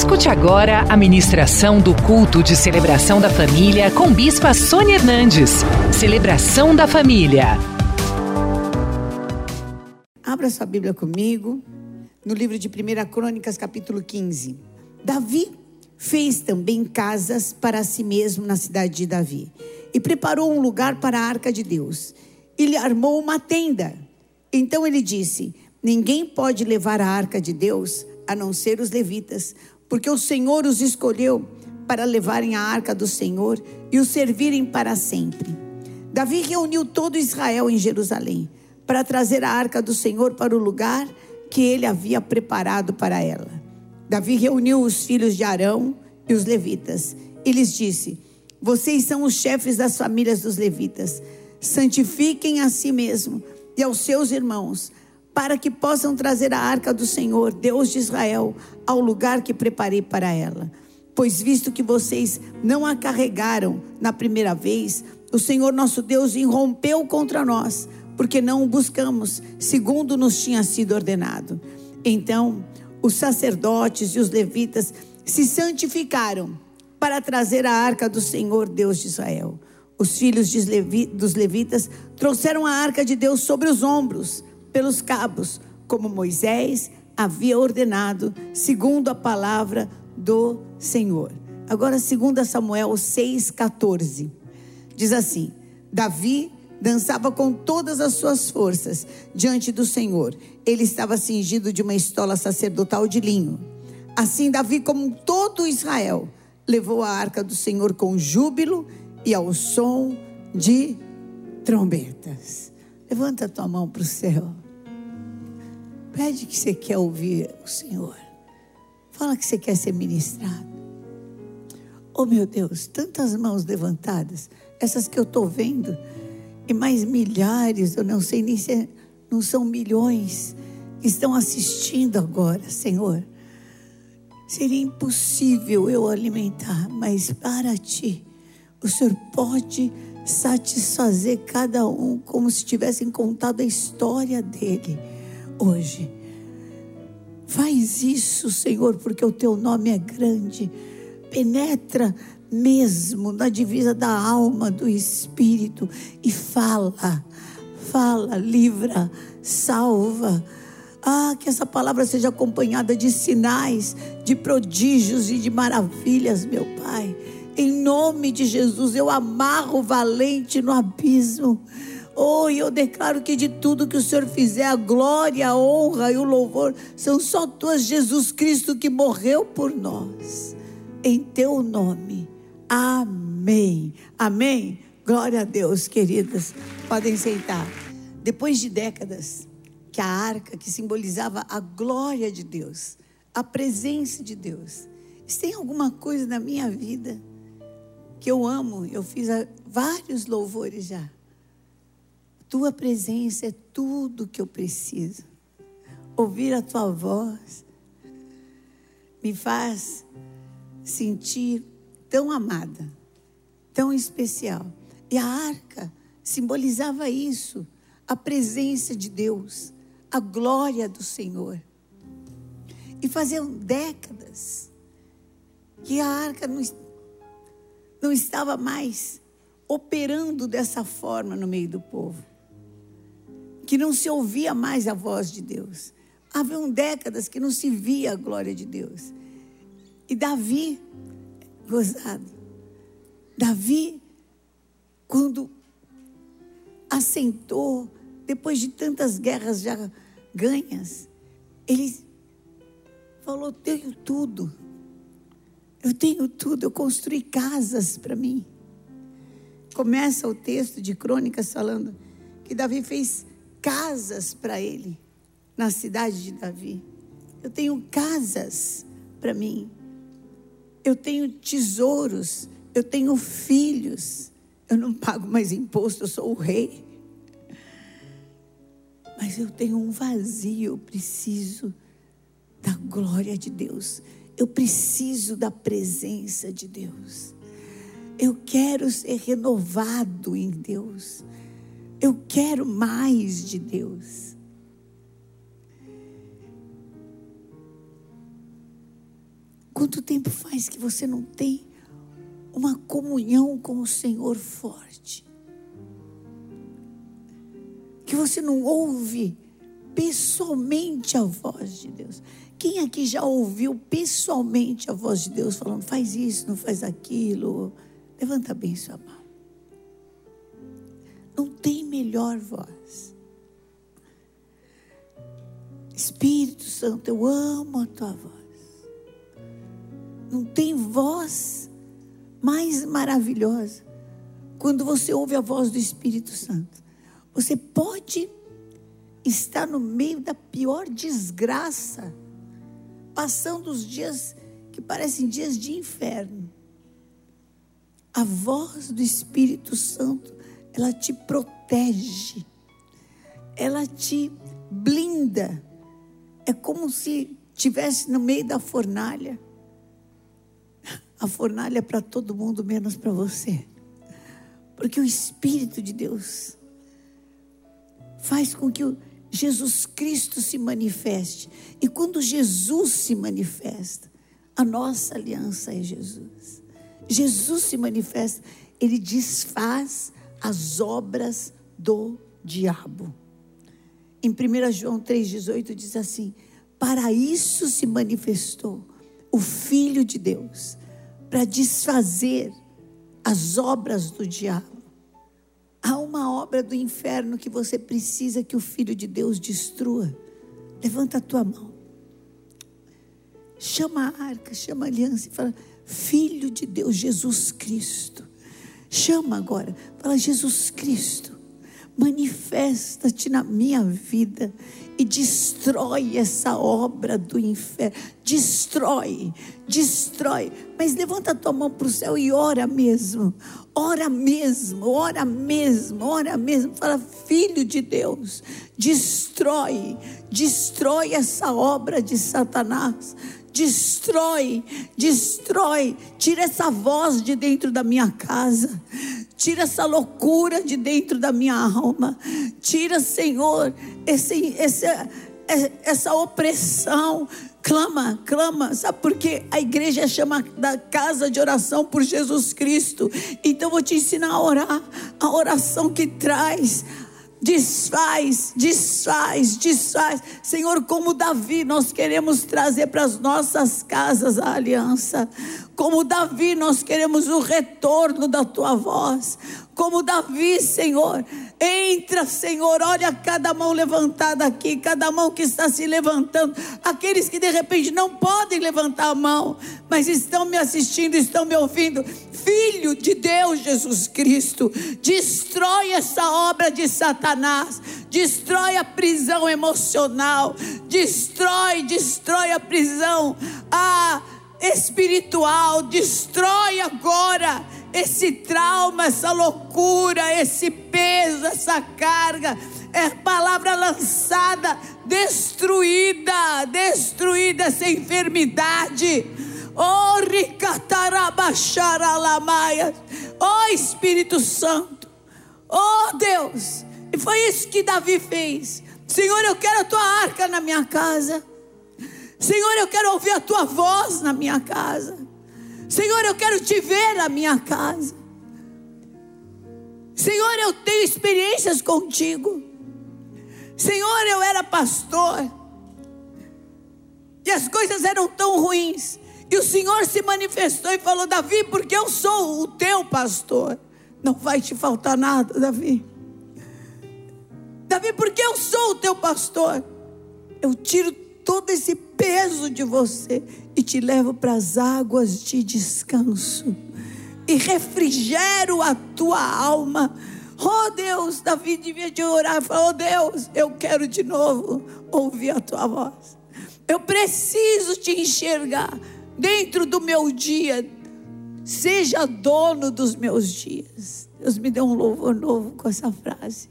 Escute agora a ministração do culto de celebração da família com Bispa Sônia Hernandes. Celebração da família. Abra sua Bíblia comigo no livro de 1 Crônicas, capítulo 15. Davi fez também casas para si mesmo na cidade de Davi e preparou um lugar para a arca de Deus. Ele armou uma tenda. Então ele disse: Ninguém pode levar a arca de Deus a não ser os levitas, porque o Senhor os escolheu para levarem a arca do Senhor e o servirem para sempre. Davi reuniu todo Israel em Jerusalém para trazer a arca do Senhor para o lugar que ele havia preparado para ela. Davi reuniu os filhos de Arão e os levitas e lhes disse: Vocês são os chefes das famílias dos levitas. Santifiquem a si mesmo e aos seus irmãos para que possam trazer a arca do Senhor, Deus de Israel, ao lugar que preparei para ela. Pois visto que vocês não a carregaram na primeira vez, o Senhor nosso Deus irrompeu contra nós, porque não o buscamos, segundo nos tinha sido ordenado. Então, os sacerdotes e os levitas se santificaram para trazer a arca do Senhor, Deus de Israel. Os filhos dos levitas trouxeram a arca de Deus sobre os ombros pelos cabos, como Moisés havia ordenado, segundo a palavra do Senhor. Agora, segundo Samuel 6,14, diz assim: Davi dançava com todas as suas forças diante do Senhor. Ele estava cingido de uma estola sacerdotal de linho. Assim, Davi, como todo Israel, levou a arca do Senhor com júbilo e ao som de trombetas. Levanta a tua mão para o céu. Pede que você quer ouvir o Senhor. Fala que você quer ser ministrado. Oh meu Deus, tantas mãos levantadas, essas que eu estou vendo, e mais milhares, eu não sei nem se é, não são milhões, que estão assistindo agora, Senhor. Seria impossível eu alimentar, mas para ti, o Senhor pode satisfazer cada um como se tivessem contado a história dele hoje. Faz isso, Senhor, porque o teu nome é grande. Penetra mesmo na divisa da alma, do espírito e fala, fala, livra, salva. Ah, que essa palavra seja acompanhada de sinais, de prodígios e de maravilhas, meu Pai. Em nome de Jesus, eu amarro o valente no abismo. Oh, e eu declaro que de tudo que o Senhor fizer, a glória, a honra e o louvor são só tuas, Jesus Cristo, que morreu por nós. Em teu nome. Amém. Amém. Glória a Deus, queridas. Podem sentar. Depois de décadas que a arca, que simbolizava a glória de Deus, a presença de Deus, se tem alguma coisa na minha vida que eu amo, eu fiz vários louvores já tua presença é tudo que eu preciso. Ouvir a tua voz me faz sentir tão amada, tão especial. E a arca simbolizava isso, a presença de Deus, a glória do Senhor. E faziam décadas que a arca não, não estava mais operando dessa forma no meio do povo que não se ouvia mais a voz de Deus. Haviam décadas que não se via a glória de Deus. E Davi, gozado, Davi, quando assentou, depois de tantas guerras já ganhas, ele falou: Tenho tudo, eu tenho tudo, eu construí casas para mim. Começa o texto de Crônicas falando que Davi fez casas para ele na cidade de Davi. Eu tenho casas para mim. Eu tenho tesouros. Eu tenho filhos. Eu não pago mais imposto, eu sou o rei. Mas eu tenho um vazio, eu preciso da glória de Deus. Eu preciso da presença de Deus. Eu quero ser renovado em Deus. Eu quero mais de Deus. Quanto tempo faz que você não tem uma comunhão com o Senhor forte? Que você não ouve pessoalmente a voz de Deus. Quem aqui já ouviu pessoalmente a voz de Deus falando, faz isso, não faz aquilo? Levanta bem sua mão. Não tem melhor voz. Espírito Santo, eu amo a tua voz. Não tem voz mais maravilhosa quando você ouve a voz do Espírito Santo. Você pode estar no meio da pior desgraça, passando os dias que parecem dias de inferno. A voz do Espírito Santo, ela te protege, ela te blinda. É como se estivesse no meio da fornalha a fornalha é para todo mundo, menos para você. Porque o Espírito de Deus faz com que Jesus Cristo se manifeste. E quando Jesus se manifesta, a nossa aliança é Jesus. Jesus se manifesta, ele desfaz as obras do diabo. Em 1 João 3,18 diz assim: Para isso se manifestou o Filho de Deus, para desfazer as obras do diabo. Há uma obra do inferno que você precisa que o Filho de Deus destrua. Levanta a tua mão. Chama a arca, chama a aliança e fala: Filho de Deus, Jesus Cristo. Chama agora, fala: Jesus Cristo, manifesta-te na minha vida e destrói essa obra do inferno. Destrói, destrói. Mas levanta a tua mão para o céu e ora mesmo. Ora mesmo, ora mesmo, ora mesmo. Fala, filho de Deus, destrói, destrói essa obra de Satanás destrói, destrói, tira essa voz de dentro da minha casa, tira essa loucura de dentro da minha alma, tira, Senhor, esse, esse, essa opressão. Clama, clama, sabe por quê? A igreja chama da casa de oração por Jesus Cristo. Então vou te ensinar a orar, a oração que traz Desfaz, desfaz, desfaz. Senhor, como Davi, nós queremos trazer para as nossas casas a aliança. Como Davi, nós queremos o retorno da tua voz. Como Davi, Senhor, entra, Senhor, olha cada mão levantada aqui, cada mão que está se levantando. Aqueles que de repente não podem levantar a mão, mas estão me assistindo, estão me ouvindo. Filho de Deus, Jesus Cristo, destrói essa obra de Satanás, destrói a prisão emocional, destrói, destrói a prisão. Ah, espiritual, destrói agora esse trauma, essa loucura, esse peso, essa carga. É palavra lançada, destruída, destruída essa enfermidade. Oh. Oh, Espírito Santo. Oh, Deus. E foi isso que Davi fez. Senhor, eu quero a tua arca na minha casa. Senhor, eu quero ouvir a tua voz na minha casa. Senhor, eu quero te ver na minha casa. Senhor, eu tenho experiências contigo. Senhor, eu era pastor. E as coisas eram tão ruins. E o Senhor se manifestou e falou: Davi, porque eu sou o teu pastor. Não vai te faltar nada, Davi. Davi, porque eu sou o teu pastor. Eu tiro todo esse peso de você e te levo para as águas de descanso e refrigero a tua alma. Oh Deus, Davi devia de orar e falar: Oh Deus, eu quero de novo ouvir a tua voz. Eu preciso te enxergar dentro do meu dia. Seja dono dos meus dias. Deus me deu um louvor novo com essa frase.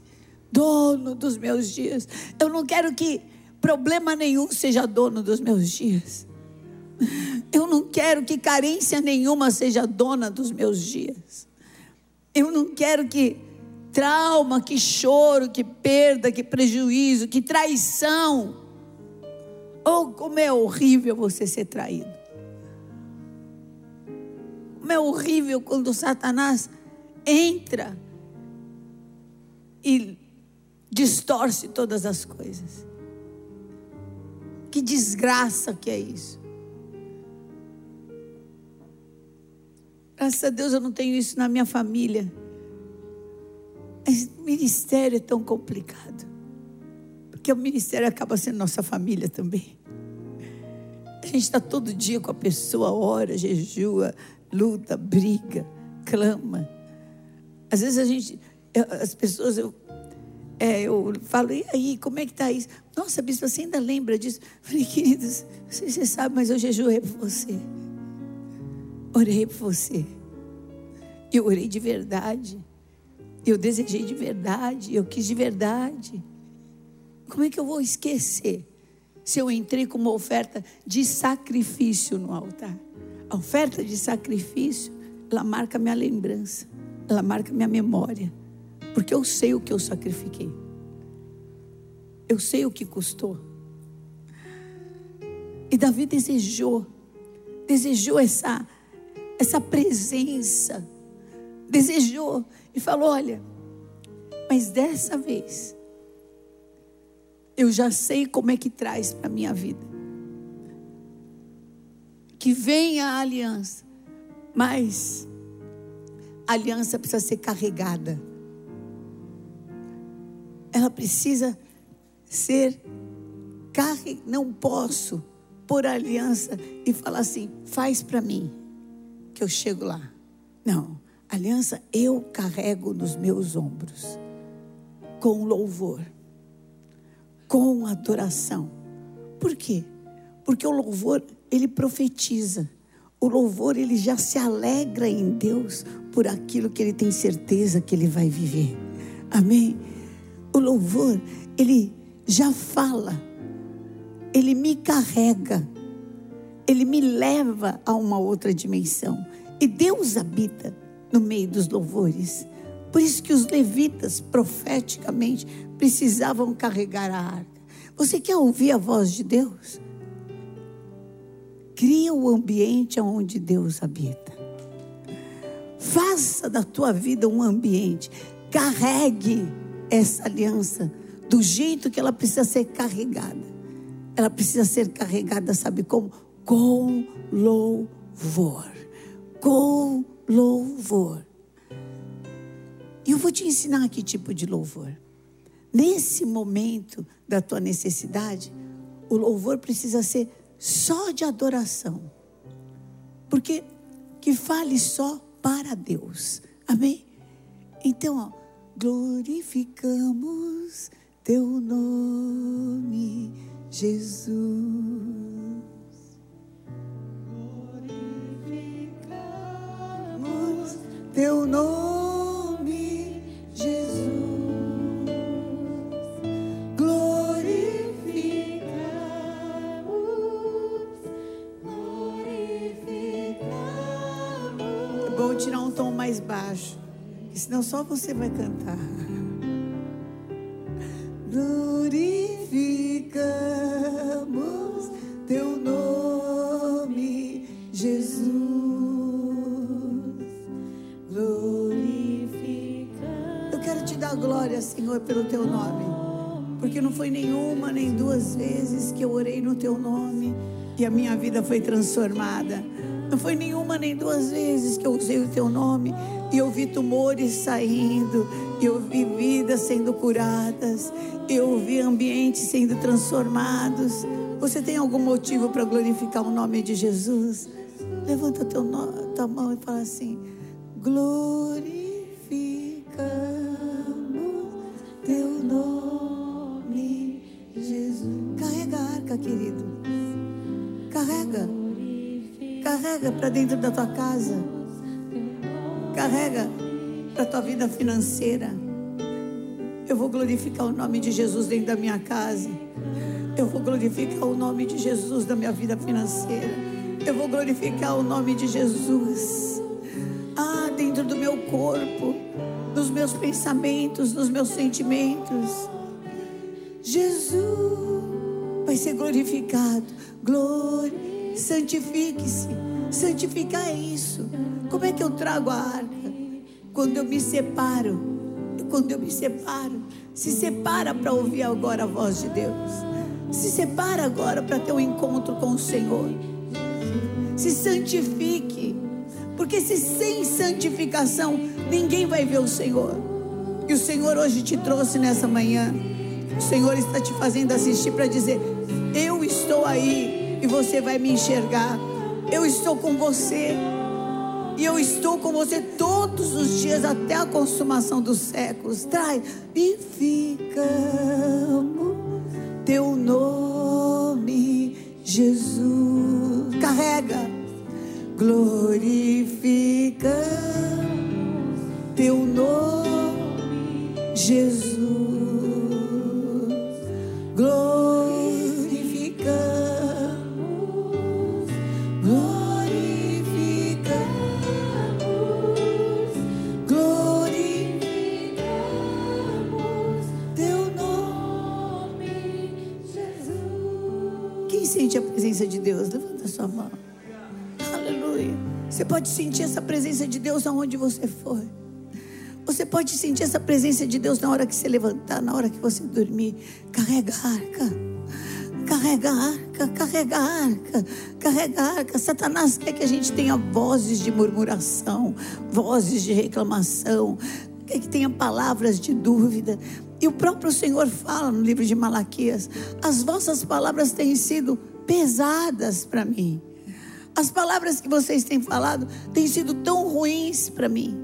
Dono dos meus dias. Eu não quero que problema nenhum seja dono dos meus dias. Eu não quero que carência nenhuma seja dona dos meus dias. Eu não quero que trauma, que choro, que perda, que prejuízo, que traição. Oh, como é horrível você ser traído. Como é horrível quando Satanás entra e distorce todas as coisas. Que desgraça que é isso. Graças a Deus eu não tenho isso na minha família. Mas ministério é tão complicado. Porque o ministério acaba sendo nossa família também. A gente está todo dia com a pessoa, ora, jejua, luta, briga, clama. Às vezes a gente, as pessoas, eu, é, eu falo, e aí, como é que está isso? Nossa, bispo, você ainda lembra disso? Falei, queridos, se você sabe, mas eu jejuei por você. Orei por você. Eu orei de verdade. Eu desejei de verdade. Eu quis de verdade. Como é que eu vou esquecer se eu entrei com uma oferta de sacrifício no altar? A oferta de sacrifício, ela marca minha lembrança, ela marca minha memória, porque eu sei o que eu sacrifiquei. Eu sei o que custou. E Davi desejou, desejou essa essa presença, desejou e falou: "Olha, mas dessa vez eu já sei como é que traz para a minha vida. Que venha a aliança, mas a aliança precisa ser carregada. Ela precisa ser carregada. Não posso pôr a aliança e falar assim: faz para mim, que eu chego lá. Não, aliança eu carrego nos meus ombros, com louvor com adoração. Por quê? Porque o louvor, ele profetiza. O louvor, ele já se alegra em Deus por aquilo que ele tem certeza que ele vai viver. Amém? O louvor, ele já fala, ele me carrega, ele me leva a uma outra dimensão. E Deus habita no meio dos louvores. Por isso que os levitas, profeticamente, precisavam carregar a arca. Você quer ouvir a voz de Deus? Cria o ambiente onde Deus habita. Faça da tua vida um ambiente. Carregue essa aliança do jeito que ela precisa ser carregada. Ela precisa ser carregada, sabe como? Com louvor. Com louvor. E eu vou te ensinar que tipo de louvor. Nesse momento da tua necessidade, o louvor precisa ser só de adoração. Porque que fale só para Deus. Amém? Então, ó, glorificamos teu nome, Jesus. Glorificamos teu nome, mais baixo, senão só você vai cantar. Glorificamos teu nome, Jesus. Glorificamos. Eu quero te dar glória, Senhor, pelo teu nome. Porque não foi nenhuma nem duas vezes que eu orei no teu nome e a minha vida foi transformada. Não foi nenhuma nem duas vezes que eu usei o teu nome e eu vi tumores saindo, eu vi vidas sendo curadas, eu vi ambientes sendo transformados. Você tem algum motivo para glorificar o nome de Jesus? Levanta teu no, tua mão e fala assim: glorificamos teu nome, Jesus. Carrega a arca, querido. Carrega. Carrega para dentro da tua casa. Carrega para tua vida financeira. Eu vou glorificar o nome de Jesus dentro da minha casa. Eu vou glorificar o nome de Jesus da minha vida financeira. Eu vou glorificar o nome de Jesus. Ah, dentro do meu corpo, nos meus pensamentos, nos meus sentimentos. Jesus vai ser glorificado. Glória santifique-se, Santificar é isso. Como é que eu trago a arca? Quando eu me separo. Quando eu me separo. Se separa para ouvir agora a voz de Deus. Se separa agora para ter um encontro com o Senhor. Se santifique. Porque se sem santificação ninguém vai ver o Senhor. E o Senhor hoje te trouxe nessa manhã. O Senhor está te fazendo assistir para dizer: Eu estou aí e você vai me enxergar. Eu estou com você. E eu estou com você todos os dias até a consumação dos séculos. Traz e ficamos teu nome, Jesus. Carrega. Glorifica teu nome, Jesus. Sua mão. Aleluia. Você pode sentir essa presença de Deus aonde você for. Você pode sentir essa presença de Deus na hora que você levantar, na hora que você dormir. Carrega a arca. Carrega a arca, carrega a arca, carrega a arca. Satanás quer que a gente tenha vozes de murmuração, vozes de reclamação, quer que tenha palavras de dúvida. E o próprio Senhor fala no livro de Malaquias: as vossas palavras têm sido pesadas para mim. As palavras que vocês têm falado têm sido tão ruins para mim.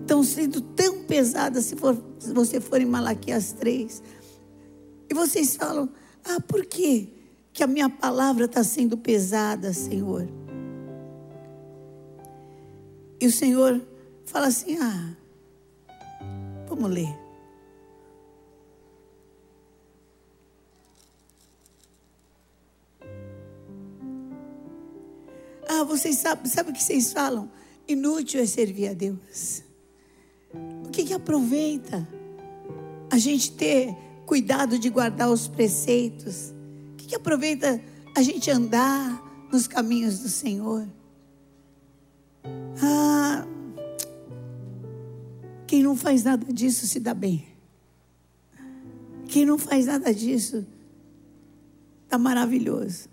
Estão sendo tão pesadas se, for, se você for em Malaquias 3. E vocês falam: Ah, por quê que a minha palavra está sendo pesada, Senhor? E o Senhor fala assim: Ah, vamos ler. Ah, vocês sabem, sabe o que vocês falam? Inútil é servir a Deus. O que, que aproveita a gente ter cuidado de guardar os preceitos? O que, que aproveita a gente andar nos caminhos do Senhor? Ah, quem não faz nada disso se dá bem. Quem não faz nada disso está maravilhoso.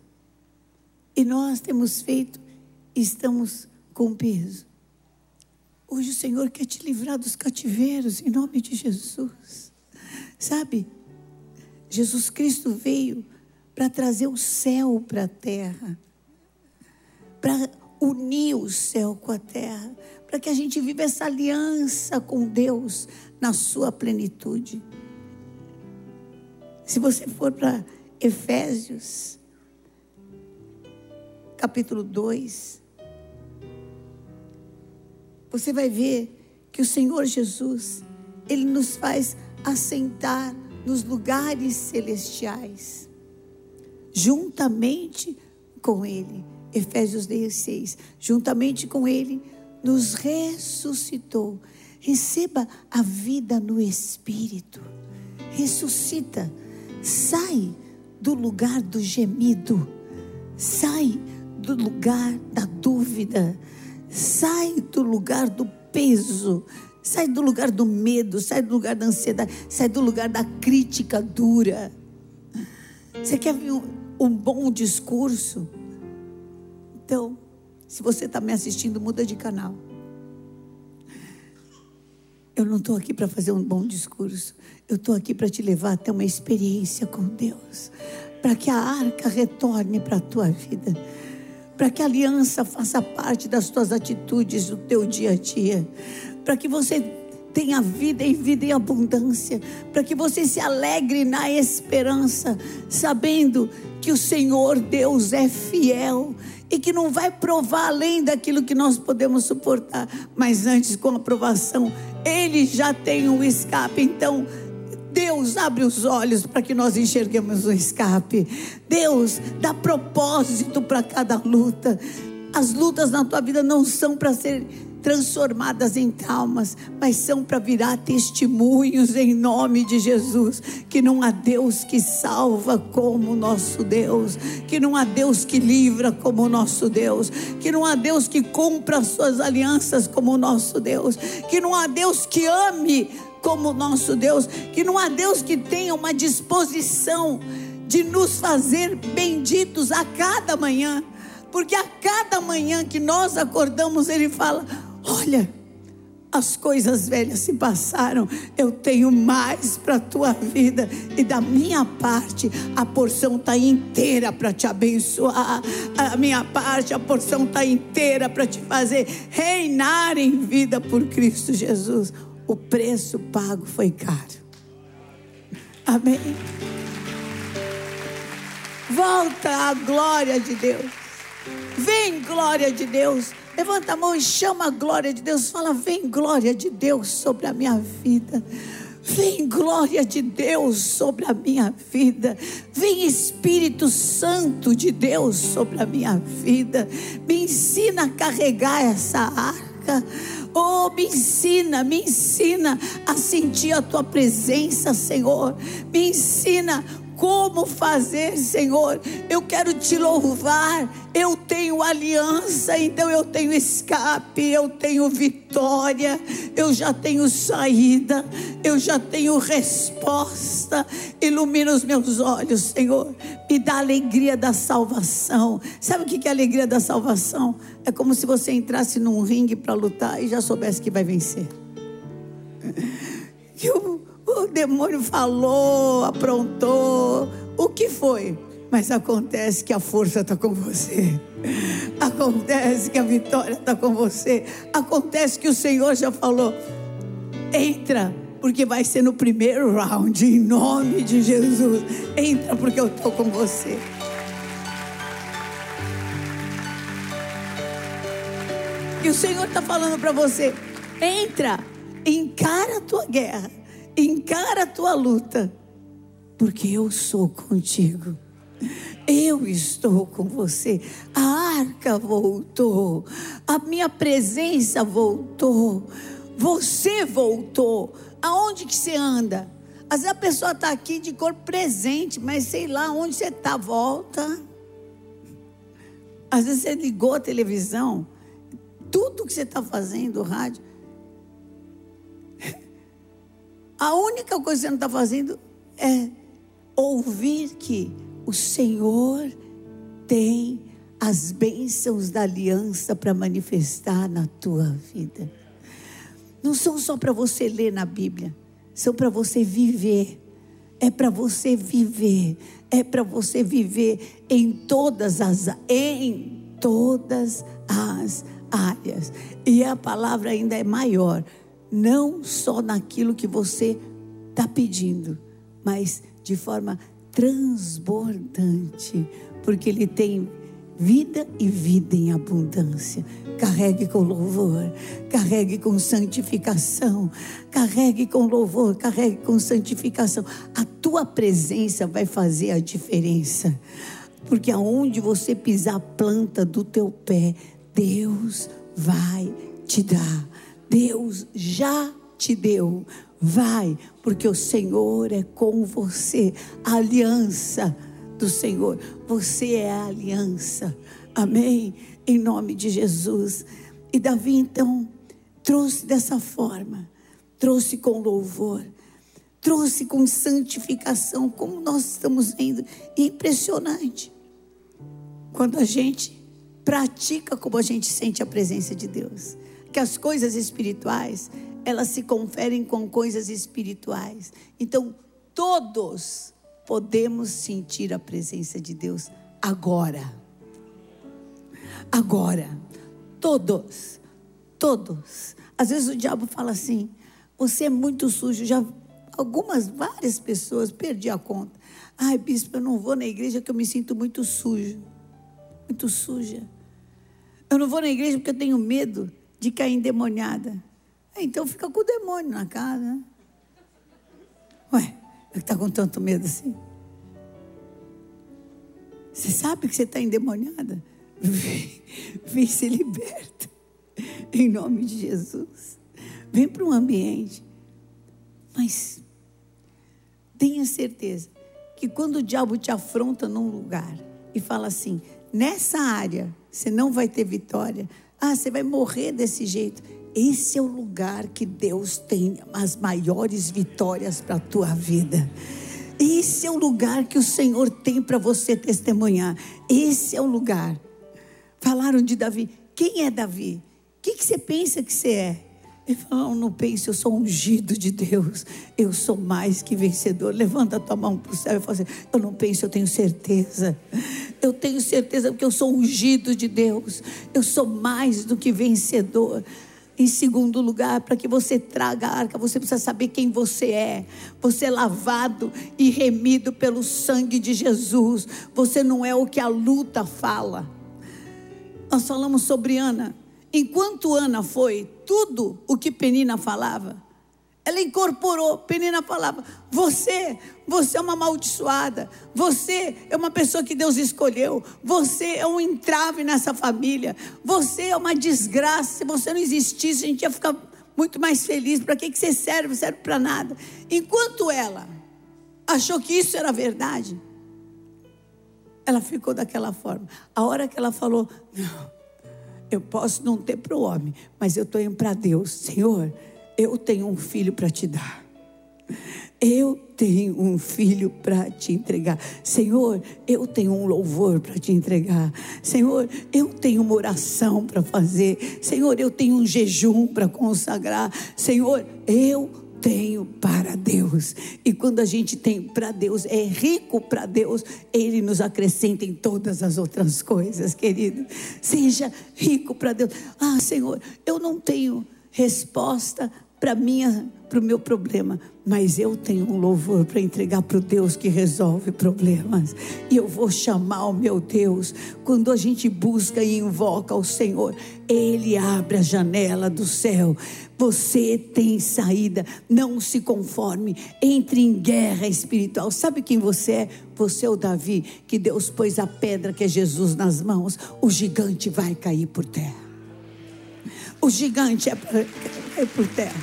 E nós temos feito, estamos com peso. Hoje o Senhor quer te livrar dos cativeiros, em nome de Jesus. Sabe, Jesus Cristo veio para trazer o céu para a terra, para unir o céu com a terra, para que a gente viva essa aliança com Deus na sua plenitude. Se você for para Efésios, capítulo 2, você vai ver que o Senhor Jesus, Ele nos faz assentar nos lugares celestiais, juntamente com Ele. Efésios 6, juntamente com Ele, nos ressuscitou. Receba a vida no Espírito, ressuscita, sai do lugar do gemido, sai do lugar da dúvida, sai do lugar do peso, sai do lugar do medo, sai do lugar da ansiedade, sai do lugar da crítica dura. Você quer um, um bom discurso? Então, se você está me assistindo, muda de canal. Eu não estou aqui para fazer um bom discurso. Eu estou aqui para te levar até uma experiência com Deus. Para que a arca retorne para a tua vida para que a aliança faça parte das tuas atitudes do teu dia a dia, para que você tenha vida e vida em abundância, para que você se alegre na esperança, sabendo que o Senhor Deus é fiel e que não vai provar além daquilo que nós podemos suportar, mas antes com a provação, ele já tem um escape. Então, Deus abre os olhos para que nós enxerguemos o escape. Deus dá propósito para cada luta. As lutas na tua vida não são para ser transformadas em traumas, mas são para virar testemunhos em nome de Jesus. Que não há Deus que salva como o nosso Deus, que não há Deus que livra como o nosso Deus, que não há Deus que cumpra as suas alianças como o nosso Deus, que não há Deus que ame como nosso Deus, que não há Deus que tenha uma disposição de nos fazer benditos a cada manhã. Porque a cada manhã que nós acordamos, Ele fala: Olha, as coisas velhas se passaram, eu tenho mais para a tua vida, e da minha parte, a porção está inteira para te abençoar, a minha parte, a porção está inteira para te fazer reinar em vida por Cristo Jesus. O preço pago foi caro. Amém. Volta a glória de Deus. Vem, glória de Deus. Levanta a mão e chama a glória de Deus. Fala, vem glória de Deus sobre a minha vida. Vem glória de Deus sobre a minha vida. Vem Espírito Santo de Deus sobre a minha vida. Me ensina a carregar essa arca. Oh, me ensina, me ensina a sentir a tua presença, Senhor. Me ensina como fazer, Senhor. Eu quero te louvar. Eu tenho aliança, então eu tenho escape, eu tenho vitória, eu já tenho saída, eu já tenho resposta. Ilumina os meus olhos, Senhor. Me dá a alegria da salvação. Sabe o que é a alegria da salvação? É como se você entrasse num ringue para lutar e já soubesse que vai vencer. o demônio falou, aprontou. O que foi? Mas acontece que a força está com você. Acontece que a vitória está com você. Acontece que o Senhor já falou: entra, porque vai ser no primeiro round, em nome de Jesus. Entra, porque eu estou com você. E o Senhor está falando para você: entra, encara a tua guerra encara a tua luta, porque eu sou contigo. Eu estou com você. A arca voltou. A minha presença voltou. Você voltou. Aonde que você anda? Às vezes a pessoa está aqui de corpo presente, mas sei lá onde você está. Volta. Às vezes você ligou a televisão. Tudo que você está fazendo, o rádio. A única coisa que você não está fazendo é ouvir que o Senhor tem as bênçãos da aliança para manifestar na tua vida. Não são só para você ler na Bíblia, são para você viver. É para você viver, é para você viver em todas as em todas as áreas. E a palavra ainda é maior não só naquilo que você está pedindo, mas de forma transbordante, porque Ele tem vida e vida em abundância. Carregue com louvor, carregue com santificação, carregue com louvor, carregue com santificação. A tua presença vai fazer a diferença, porque aonde você pisar a planta do teu pé, Deus vai te dar. Deus já te deu. Vai, porque o Senhor é com você. A aliança do Senhor. Você é a aliança. Amém? Em nome de Jesus. E Davi então trouxe dessa forma, trouxe com louvor, trouxe com santificação, como nós estamos vendo. impressionante. Quando a gente pratica como a gente sente a presença de Deus que as coisas espirituais, elas se conferem com coisas espirituais. Então, todos podemos sentir a presença de Deus agora. Agora. Todos. Todos. Às vezes o diabo fala assim: você é muito sujo. Já algumas, várias pessoas, perdi a conta. Ai, bispo, eu não vou na igreja porque eu me sinto muito sujo. Muito suja. Eu não vou na igreja porque eu tenho medo de endemoniada. É, então fica com o demônio na casa. Né? Ué, está com tanto medo assim? Você sabe que você está endemoniada? Vem, vem ser liberta. Em nome de Jesus. Vem para um ambiente. Mas tenha certeza que quando o diabo te afronta num lugar e fala assim: nessa área você não vai ter vitória, ah, você vai morrer desse jeito. Esse é o lugar que Deus tem as maiores vitórias para a tua vida. Esse é o lugar que o Senhor tem para você testemunhar. Esse é o lugar. Falaram de Davi. Quem é Davi? O que, que você pensa que você é? Ele falou: não, não pense, eu sou ungido de Deus. Eu sou mais que vencedor. Levanta a tua mão para o céu e fala assim: eu não penso, eu tenho certeza. Eu tenho certeza porque eu sou ungido de Deus. Eu sou mais do que vencedor. Em segundo lugar, para que você traga a arca, você precisa saber quem você é. Você é lavado e remido pelo sangue de Jesus. Você não é o que a luta fala. Nós falamos sobre Ana. Enquanto Ana foi tudo o que Penina falava, ela incorporou. Penina falava: Você, você é uma amaldiçoada. Você é uma pessoa que Deus escolheu. Você é um entrave nessa família. Você é uma desgraça. Se você não existisse, a gente ia ficar muito mais feliz. Para que, que você serve? Serve para nada. Enquanto ela achou que isso era verdade, ela ficou daquela forma. A hora que ela falou: Não, eu posso não ter para o homem, mas eu estou indo para Deus. Senhor eu tenho um filho para te dar. Eu tenho um filho para te entregar. Senhor, eu tenho um louvor para te entregar. Senhor, eu tenho uma oração para fazer. Senhor, eu tenho um jejum para consagrar. Senhor, eu tenho para Deus. E quando a gente tem para Deus, é rico para Deus, Ele nos acrescenta em todas as outras coisas, querido. Seja rico para Deus. Ah, Senhor, eu não tenho resposta para minha para o meu problema, mas eu tenho um louvor para entregar para o Deus que resolve problemas. E eu vou chamar o meu Deus. Quando a gente busca e invoca o Senhor, Ele abre a janela do céu. Você tem saída. Não se conforme. Entre em guerra espiritual. Sabe quem você é? Você é o Davi, que Deus pôs a pedra que é Jesus nas mãos. O gigante vai cair por terra. O gigante é, é por terra.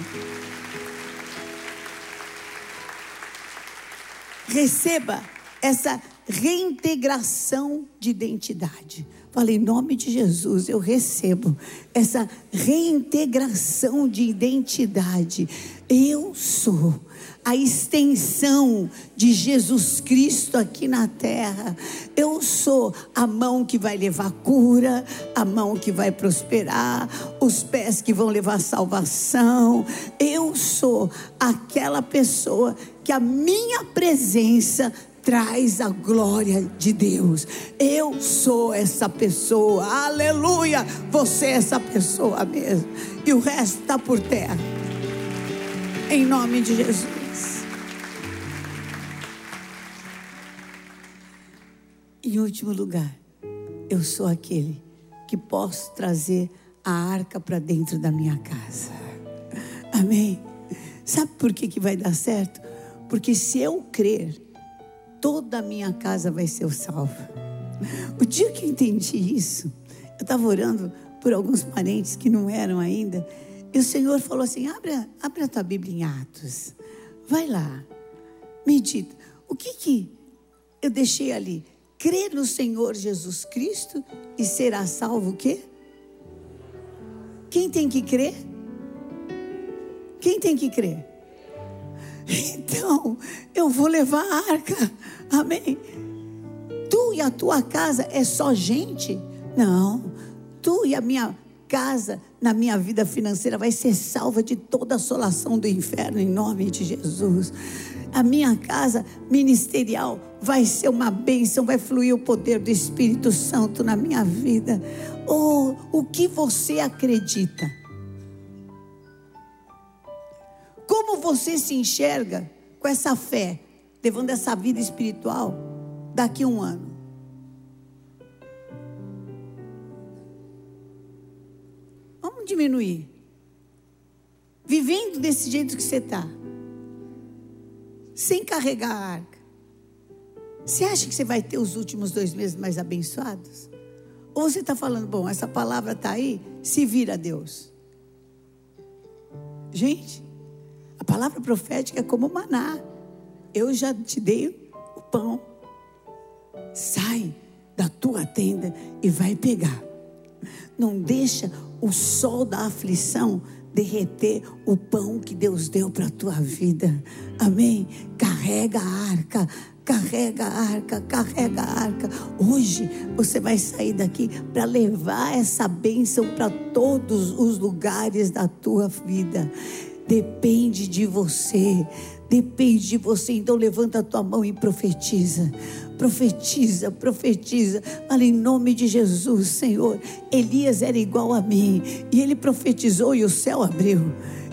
Receba essa reintegração de identidade. Fala em nome de Jesus, eu recebo essa reintegração de identidade. Eu sou a extensão de Jesus Cristo aqui na terra. Eu sou a mão que vai levar cura, a mão que vai prosperar, os pés que vão levar salvação. Eu sou aquela pessoa que a minha presença traz a glória de Deus. Eu sou essa pessoa, aleluia. Você é essa pessoa mesmo. E o resto está por terra. Em nome de Jesus. Em último lugar, eu sou aquele que posso trazer a arca para dentro da minha casa. Amém? Sabe por que, que vai dar certo? Porque se eu crer, toda a minha casa vai ser salva. O dia que eu entendi isso, eu estava orando por alguns parentes que não eram ainda, e o Senhor falou assim: abre, abre a tua Bíblia em Atos, vai lá, medita. O que que eu deixei ali? Crer no Senhor Jesus Cristo e será salvo o quê? Quem tem que crer? Quem tem que crer? Então, eu vou levar a arca. Amém. Tu e a tua casa é só gente? Não. Tu e a minha casa na minha vida financeira vai ser salva de toda assolação do inferno em nome de Jesus a minha casa ministerial vai ser uma bênção, vai fluir o poder do Espírito Santo na minha vida. Ou oh, o que você acredita? Como você se enxerga com essa fé, levando essa vida espiritual daqui a um ano? Vamos diminuir. Vivendo desse jeito que você está sem carregar a arca. Você acha que você vai ter os últimos dois meses mais abençoados? Ou você está falando, bom, essa palavra está aí, se vira Deus. Gente, a palavra profética é como maná. Eu já te dei o pão. Sai da tua tenda e vai pegar. Não deixa o sol da aflição derreter o pão que Deus deu para a tua vida. Amém? Carrega a arca, carrega a arca, carrega a arca. Hoje você vai sair daqui para levar essa bênção para todos os lugares da tua vida. Depende de você. Depende de você. Então levanta a tua mão e profetiza. Profetiza, profetiza. Fala em nome de Jesus, Senhor. Elias era igual a mim. E ele profetizou e o céu abriu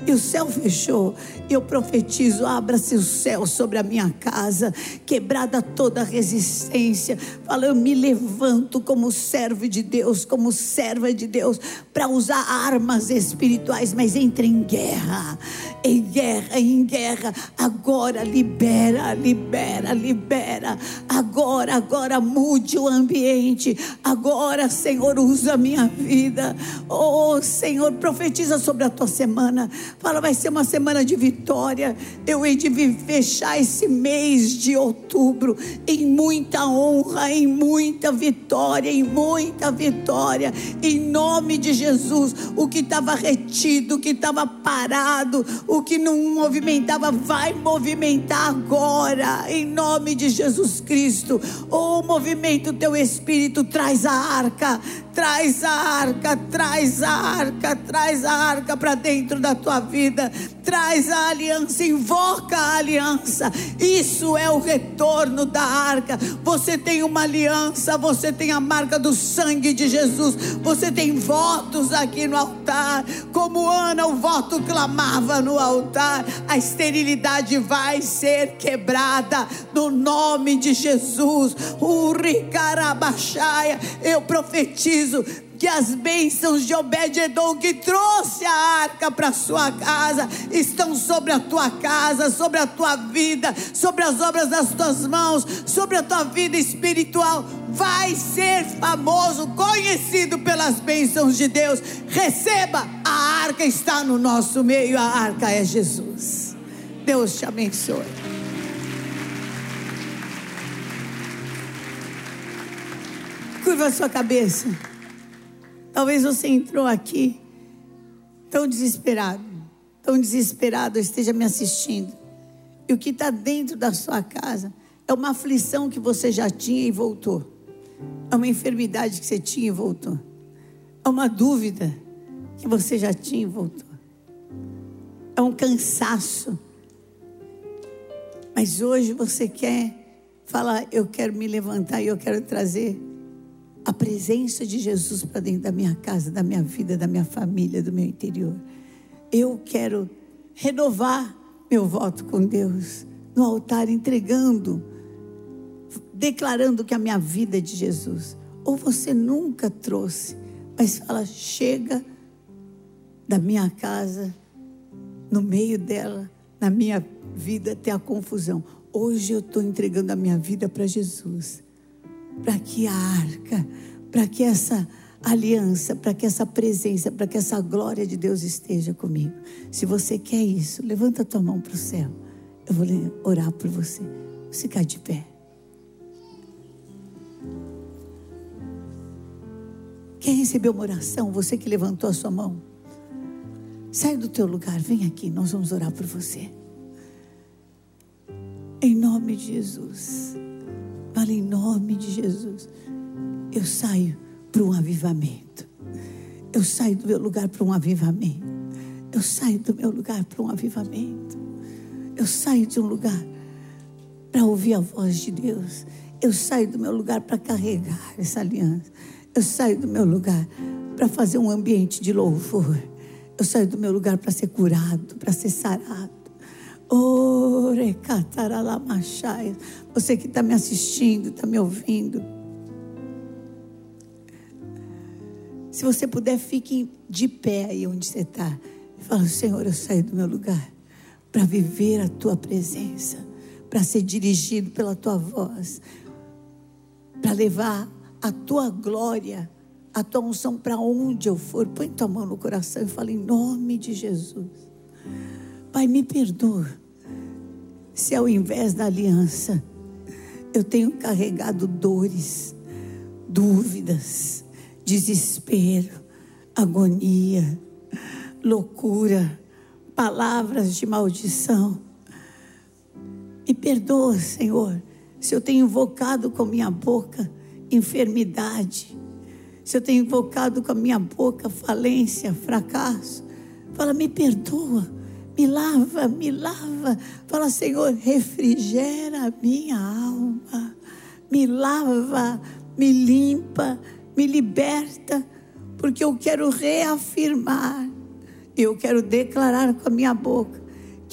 e o céu fechou. Eu profetizo: abra-se o céu sobre a minha casa, quebrada toda resistência. Fala, eu me levanto como servo de Deus, como serva de Deus, para usar armas espirituais, mas entre em guerra, em guerra, em guerra. Agora libera, libera, libera. Agora, agora mude o ambiente. Agora, Senhor, usa a minha vida. Oh, Senhor, profetiza sobre a tua semana. Fala, vai ser uma semana de vitória. Eu hei de fechar esse mês de outubro em muita honra, em muita vitória, em muita vitória. Em nome de Jesus, o que estava retido, o que estava parado, o que não movimentava, vai movimentar agora. Em nome de Jesus Cristo. Oh, movimento teu espírito, traz a arca, traz a arca, traz a arca, traz a arca para dentro da tua vida. Traz a aliança, invoca a aliança. Isso é o retorno da arca. Você tem uma aliança, você tem a marca do sangue de Jesus. Você tem votos aqui no altar. Como Ana, o voto clamava no altar. A esterilidade vai ser quebrada no nome de Jesus. Eu profetizo que as bênçãos de Obed-Edom que trouxe a arca para sua casa estão sobre a tua casa, sobre a tua vida, sobre as obras das tuas mãos, sobre a tua vida espiritual. Vai ser famoso, conhecido pelas bênçãos de Deus. Receba, a arca está no nosso meio, a arca é Jesus. Deus te abençoe. Curva a sua cabeça. Talvez você entrou aqui tão desesperado, tão desesperado, esteja me assistindo. E o que está dentro da sua casa é uma aflição que você já tinha e voltou. É uma enfermidade que você tinha e voltou. É uma dúvida que você já tinha e voltou. É um cansaço. Mas hoje você quer falar: eu quero me levantar e eu quero trazer a presença de Jesus para dentro da minha casa, da minha vida, da minha família, do meu interior. Eu quero renovar meu voto com Deus no altar, entregando, declarando que a minha vida é de Jesus. Ou você nunca trouxe, mas fala: chega da minha casa, no meio dela, na minha vida, ter a confusão. Hoje eu estou entregando a minha vida para Jesus para que a arca, para que essa aliança, para que essa presença, para que essa glória de Deus esteja comigo. Se você quer isso, levanta a tua mão para o céu. Eu vou orar por você. Você cai de pé. Quer receber uma oração? Você que levantou a sua mão. Sai do teu lugar, vem aqui, nós vamos orar por você. Em nome de Jesus. Fala em nome de Jesus. Eu saio para um avivamento. Eu saio do meu lugar para um avivamento. Eu saio do meu lugar para um avivamento. Eu saio de um lugar para ouvir a voz de Deus. Eu saio do meu lugar para carregar essa aliança. Eu saio do meu lugar para fazer um ambiente de louvor. Eu saio do meu lugar para ser curado, para ser sarado. Você que está me assistindo, está me ouvindo. Se você puder, fique de pé aí onde você está. Fala, Senhor, eu saio do meu lugar para viver a tua presença, para ser dirigido pela tua voz, para levar a tua glória a tua unção para onde eu for. Põe tua mão no coração e fala em nome de Jesus. Pai, me perdoa se ao invés da aliança eu tenho carregado dores, dúvidas, desespero, agonia, loucura, palavras de maldição. Me perdoa, Senhor, se eu tenho invocado com minha boca enfermidade, se eu tenho invocado com a minha boca falência, fracasso. Fala, me perdoa, me lava, me lava. Fala, Senhor, refrigera a minha alma, me lava, me limpa, me liberta, porque eu quero reafirmar, eu quero declarar com a minha boca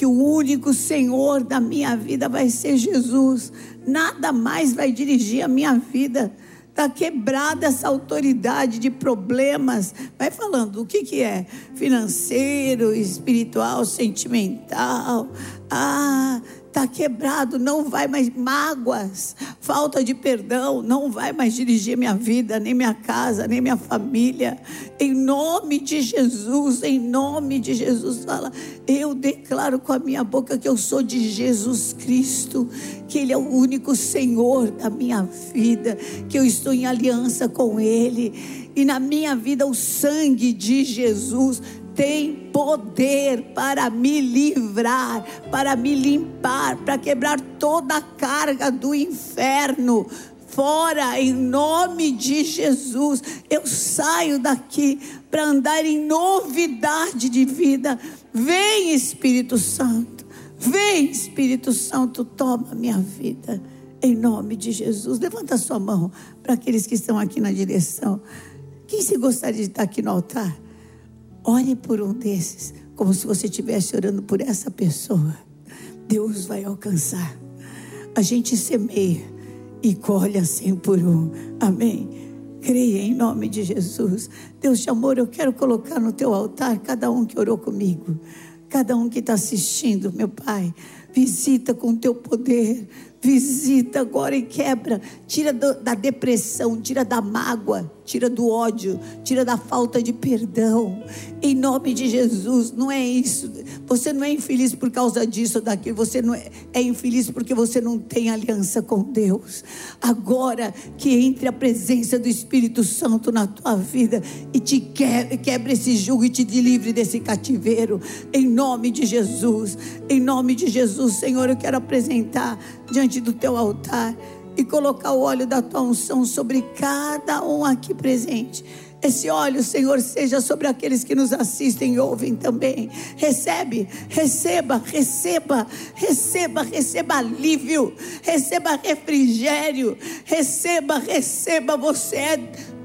que o único Senhor da minha vida vai ser Jesus. Nada mais vai dirigir a minha vida. Está quebrada essa autoridade de problemas. Vai falando o que, que é? Financeiro, espiritual, sentimental. Ah, está quebrado, não vai mais mágoas, falta de perdão, não vai mais dirigir minha vida, nem minha casa, nem minha família. Em nome de Jesus, em nome de Jesus, fala, eu declaro com a minha boca que eu sou de Jesus Cristo, que Ele é o único Senhor da minha vida, que eu estou em aliança com Ele. E na minha vida o sangue de Jesus tem poder para me livrar, para me limpar, para quebrar toda a carga do inferno. Fora, em nome de Jesus, eu saio daqui para andar em novidade de vida. Vem, Espírito Santo, vem, Espírito Santo, toma minha vida, em nome de Jesus. Levanta sua mão para aqueles que estão aqui na direção. Quem se gostaria de estar aqui no altar? Ore por um desses, como se você estivesse orando por essa pessoa. Deus vai alcançar. A gente semeia e colhe assim por um. Amém. Creia em nome de Jesus. Deus de amor, eu quero colocar no teu altar cada um que orou comigo, cada um que está assistindo, meu Pai. Visita com teu poder, visita agora e quebra, tira do, da depressão, tira da mágoa, tira do ódio, tira da falta de perdão. Em nome de Jesus, não é isso. Você não é infeliz por causa disso ou daquilo. Você não é, é infeliz porque você não tem aliança com Deus. Agora que entre a presença do Espírito Santo na tua vida e te quebre, quebre esse jugo e te livre desse cativeiro. Em nome de Jesus. Em nome de Jesus, Senhor, eu quero apresentar diante do teu altar e colocar o óleo da tua unção sobre cada um aqui presente. Esse óleo, Senhor, seja sobre aqueles que nos assistem e ouvem também. Recebe, receba, receba, receba, receba alívio, receba refrigério, receba, receba. Você é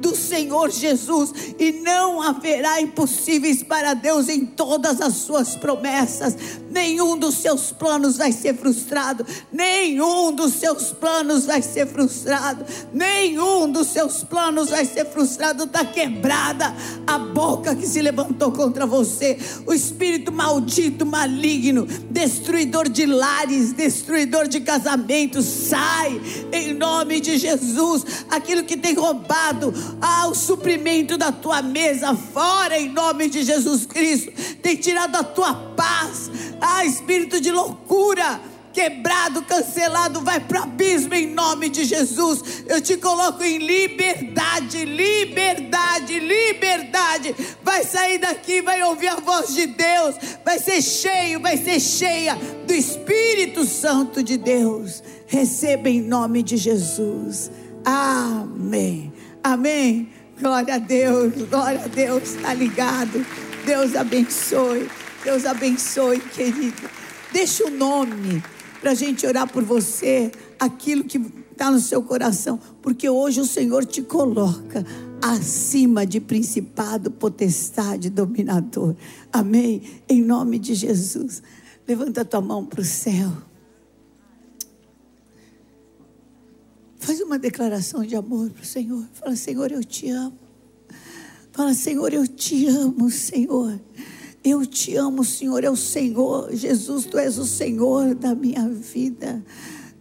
do Senhor Jesus e não haverá impossíveis para Deus em todas as suas promessas. Nenhum dos seus planos vai ser frustrado, nenhum dos seus planos vai ser frustrado, nenhum dos seus planos vai ser frustrado. Está quebrada a boca que se levantou contra você, o espírito maldito, maligno, destruidor de lares, destruidor de casamentos, sai em nome de Jesus. Aquilo que tem roubado ah, o suprimento da tua mesa fora em nome de Jesus Cristo. Tem tirado a tua paz. Ah, espírito de loucura quebrado, cancelado, vai para o abismo em nome de Jesus. Eu te coloco em liberdade, liberdade, liberdade. Vai sair daqui, vai ouvir a voz de Deus, vai ser cheio, vai ser cheia do Espírito Santo de Deus. Receba em nome de Jesus. Amém. Amém. Glória a Deus, glória a Deus, está ligado. Deus abençoe, Deus abençoe, querido. Deixa o nome para a gente orar por você, aquilo que está no seu coração, porque hoje o Senhor te coloca acima de principado, potestade, dominador. Amém? Em nome de Jesus. Levanta a tua mão para o céu. Faz uma declaração de amor para o Senhor. Fala, Senhor, eu te amo. Fala, Senhor, eu te amo, Senhor. Eu te amo, Senhor, é o Senhor. Jesus, tu és o Senhor da minha vida.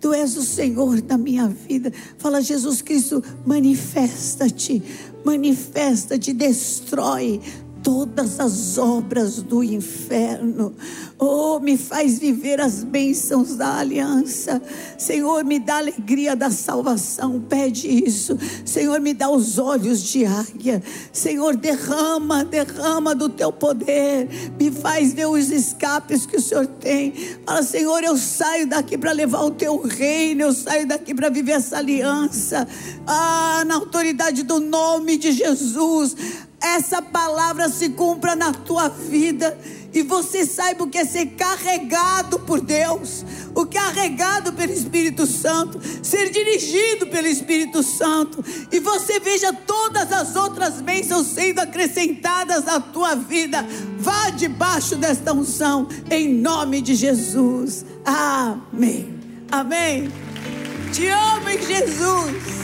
Tu és o Senhor da minha vida. Fala, Jesus Cristo, manifesta-te, manifesta-te, destrói todas as obras do inferno. Oh, me faz viver as bênçãos da aliança. Senhor, me dá alegria da salvação. Pede isso. Senhor, me dá os olhos de águia. Senhor, derrama, derrama do teu poder. Me faz ver os escapes que o Senhor tem. Fala, Senhor, eu saio daqui para levar o teu reino. Eu saio daqui para viver essa aliança. Ah, na autoridade do nome de Jesus essa palavra se cumpra na tua vida e você saiba o que é ser carregado por Deus, o carregado pelo Espírito Santo, ser dirigido pelo Espírito Santo, e você veja todas as outras bênçãos sendo acrescentadas à tua vida. Vá debaixo desta unção, em nome de Jesus. Amém. Amém. Te amo em Jesus.